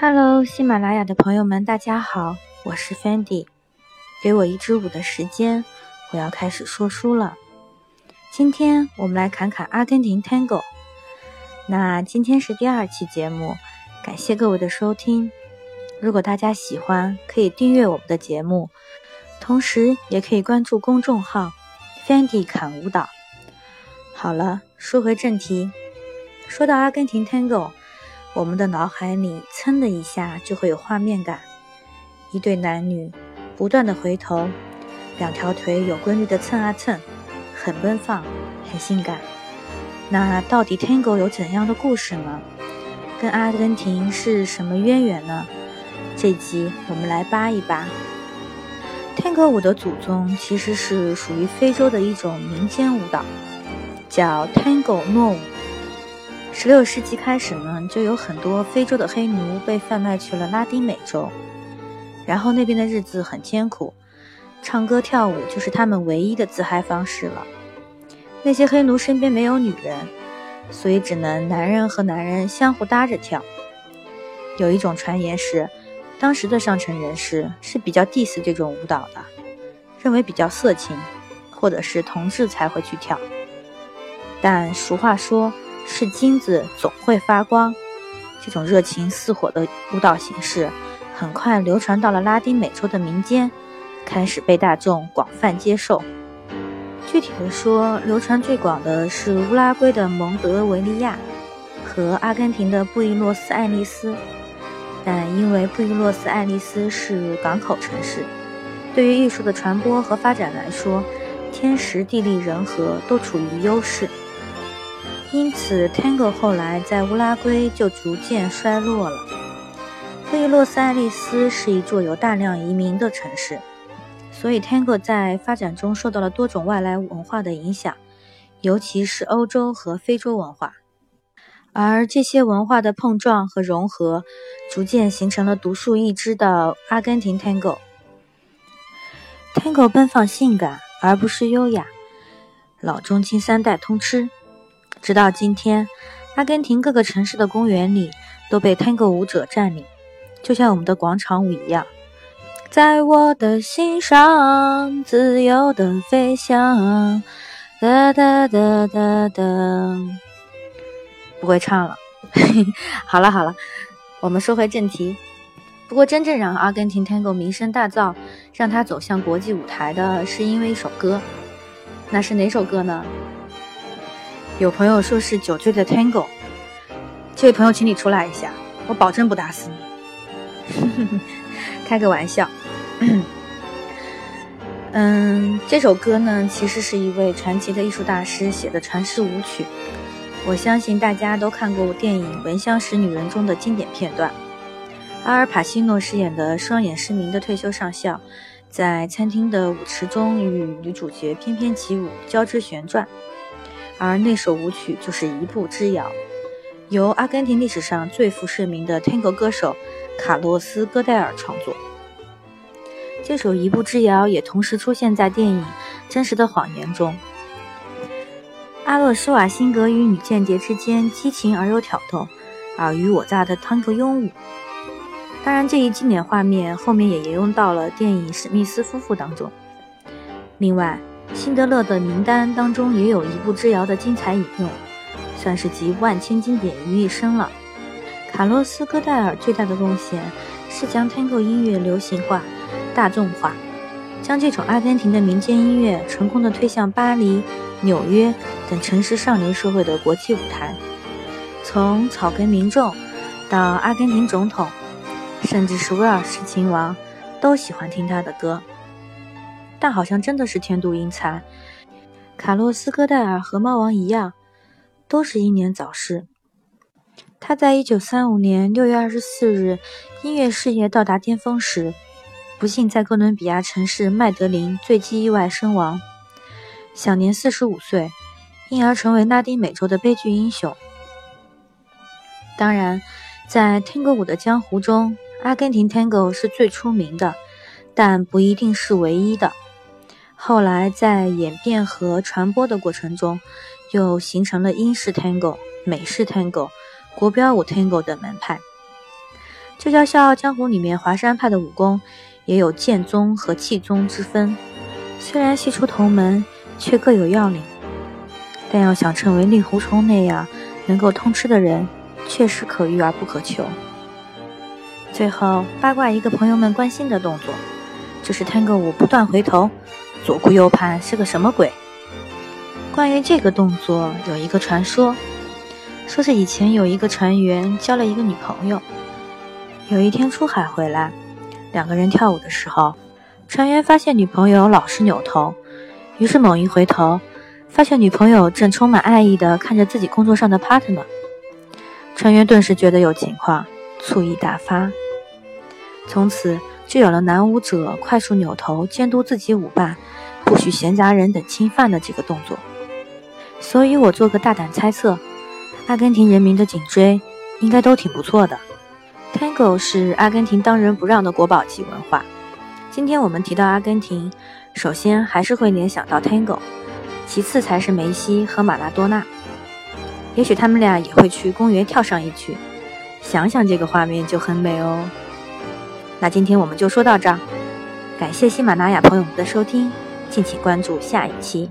Hello，喜马拉雅的朋友们，大家好，我是 Fendi。给我一支舞的时间，我要开始说书了。今天我们来侃侃阿根廷 Tango。那今天是第二期节目，感谢各位的收听。如果大家喜欢，可以订阅我们的节目，同时也可以关注公众号 Fendi 侃舞蹈。好了，说回正题。说到阿根廷 Tango，我们的脑海里噌的一下就会有画面感：一对男女不断的回头，两条腿有规律的蹭啊蹭，很奔放，很性感。那到底 Tango 有怎样的故事呢？跟阿根廷是什么渊源呢？这集我们来扒一扒。Tango 舞的祖宗其实是属于非洲的一种民间舞蹈，叫 Tango 舞。十六世纪开始呢，就有很多非洲的黑奴被贩卖去了拉丁美洲，然后那边的日子很艰苦，唱歌跳舞就是他们唯一的自嗨方式了。那些黑奴身边没有女人，所以只能男人和男人相互搭着跳。有一种传言是，当时的上层人士是比较 diss 这种舞蹈的，认为比较色情，或者是同志才会去跳。但俗话说。是金子总会发光，这种热情似火的舞蹈形式很快流传到了拉丁美洲的民间，开始被大众广泛接受。具体的说，流传最广的是乌拉圭的蒙德维利亚和阿根廷的布宜诺斯艾利斯，但因为布宜诺斯艾利斯是港口城市，对于艺术的传播和发展来说，天时地利人和都处于优势。因此，Tango 后来在乌拉圭就逐渐衰落了。布宜诺斯艾利斯是一座有大量移民的城市，所以 Tango 在发展中受到了多种外来文化的影响，尤其是欧洲和非洲文化。而这些文化的碰撞和融合，逐渐形成了独树一帜的阿根廷 Tango。Tango 奔放性感，而不是优雅，老中青三代通吃。直到今天，阿根廷各个城市的公园里都被 Tango 舞者占领，就像我们的广场舞一样。在我的心上，自由的飞翔。哒哒哒哒哒。不会唱了。好了好了，我们说回正题。不过，真正让阿根廷 Tango 名声大噪，让他走向国际舞台的是因为一首歌。那是哪首歌呢？有朋友说是酒醉的 Tango，这位朋友，请你出来一下，我保证不打死你。开个玩笑。嗯，这首歌呢，其实是一位传奇的艺术大师写的传世舞曲。我相信大家都看过电影《闻香识女人》中的经典片段，阿尔帕西诺饰演的双眼失明的退休上校，在餐厅的舞池中与女主角翩翩起舞，交织旋转。而那首舞曲就是《一步之遥》，由阿根廷历史上最负盛名的 Tango 歌手卡洛斯·戈代尔创作。这首《一步之遥》也同时出现在电影《真实的谎言》中。阿洛·施瓦辛格与女间谍之间激情而又挑逗、尔虞我诈的 Tango 拥舞。当然，这一经典画面后面也沿用到了电影《史密斯夫妇》当中。另外，辛德勒的名单当中也有一步之遥的精彩引用，算是集万千经典于一身了。卡洛斯·戈代尔最大的贡献是将 Tango 音乐流行化、大众化，将这种阿根廷的民间音乐成功的推向巴黎、纽约等城市上流社会的国际舞台。从草根民众到阿根廷总统，甚至是威尔士亲王，都喜欢听他的歌。但好像真的是天妒英才，卡洛斯·戈戴尔和猫王一样，都是英年早逝。他在一九三五年六月二十四日音乐事业到达巅峰时，不幸在哥伦比亚城市麦德林坠机意外身亡，享年四十五岁，因而成为拉丁美洲的悲剧英雄。当然，在 Tango 舞的江湖中，阿根廷 Tango 是最出名的，但不一定是唯一的。后来在演变和传播的过程中，又形成了英式 Tango、美式 Tango、国标舞 Tango 等门派。就叫《笑傲江湖》里面华山派的武功也有剑宗和气宗之分，虽然系出同门，却各有要领。但要想成为令狐冲那样能够通吃的人，确实可遇而不可求。最后八卦一个朋友们关心的动作，就是 Tango 舞不断回头，左顾右盼是个什么鬼？关于这个动作，有一个传说，说是以前有一个船员交了一个女朋友，有一天出海回来，两个人跳舞的时候，船员发现女朋友老是扭头，于是猛一回头，发现女朋友正充满爱意地看着自己工作上的 partner，船员顿时觉得有情况，醋意大发。从此就有了男舞者快速扭头监督自己舞伴，不许闲杂人等侵犯的这个动作。所以我做个大胆猜测，阿根廷人民的颈椎应该都挺不错的。Tango 是阿根廷当仁不让的国宝级文化。今天我们提到阿根廷，首先还是会联想到 Tango，其次才是梅西和马拉多纳。也许他们俩也会去公园跳上一曲，想想这个画面就很美哦。那今天我们就说到这儿，感谢喜马拉雅朋友们的收听，敬请关注下一期。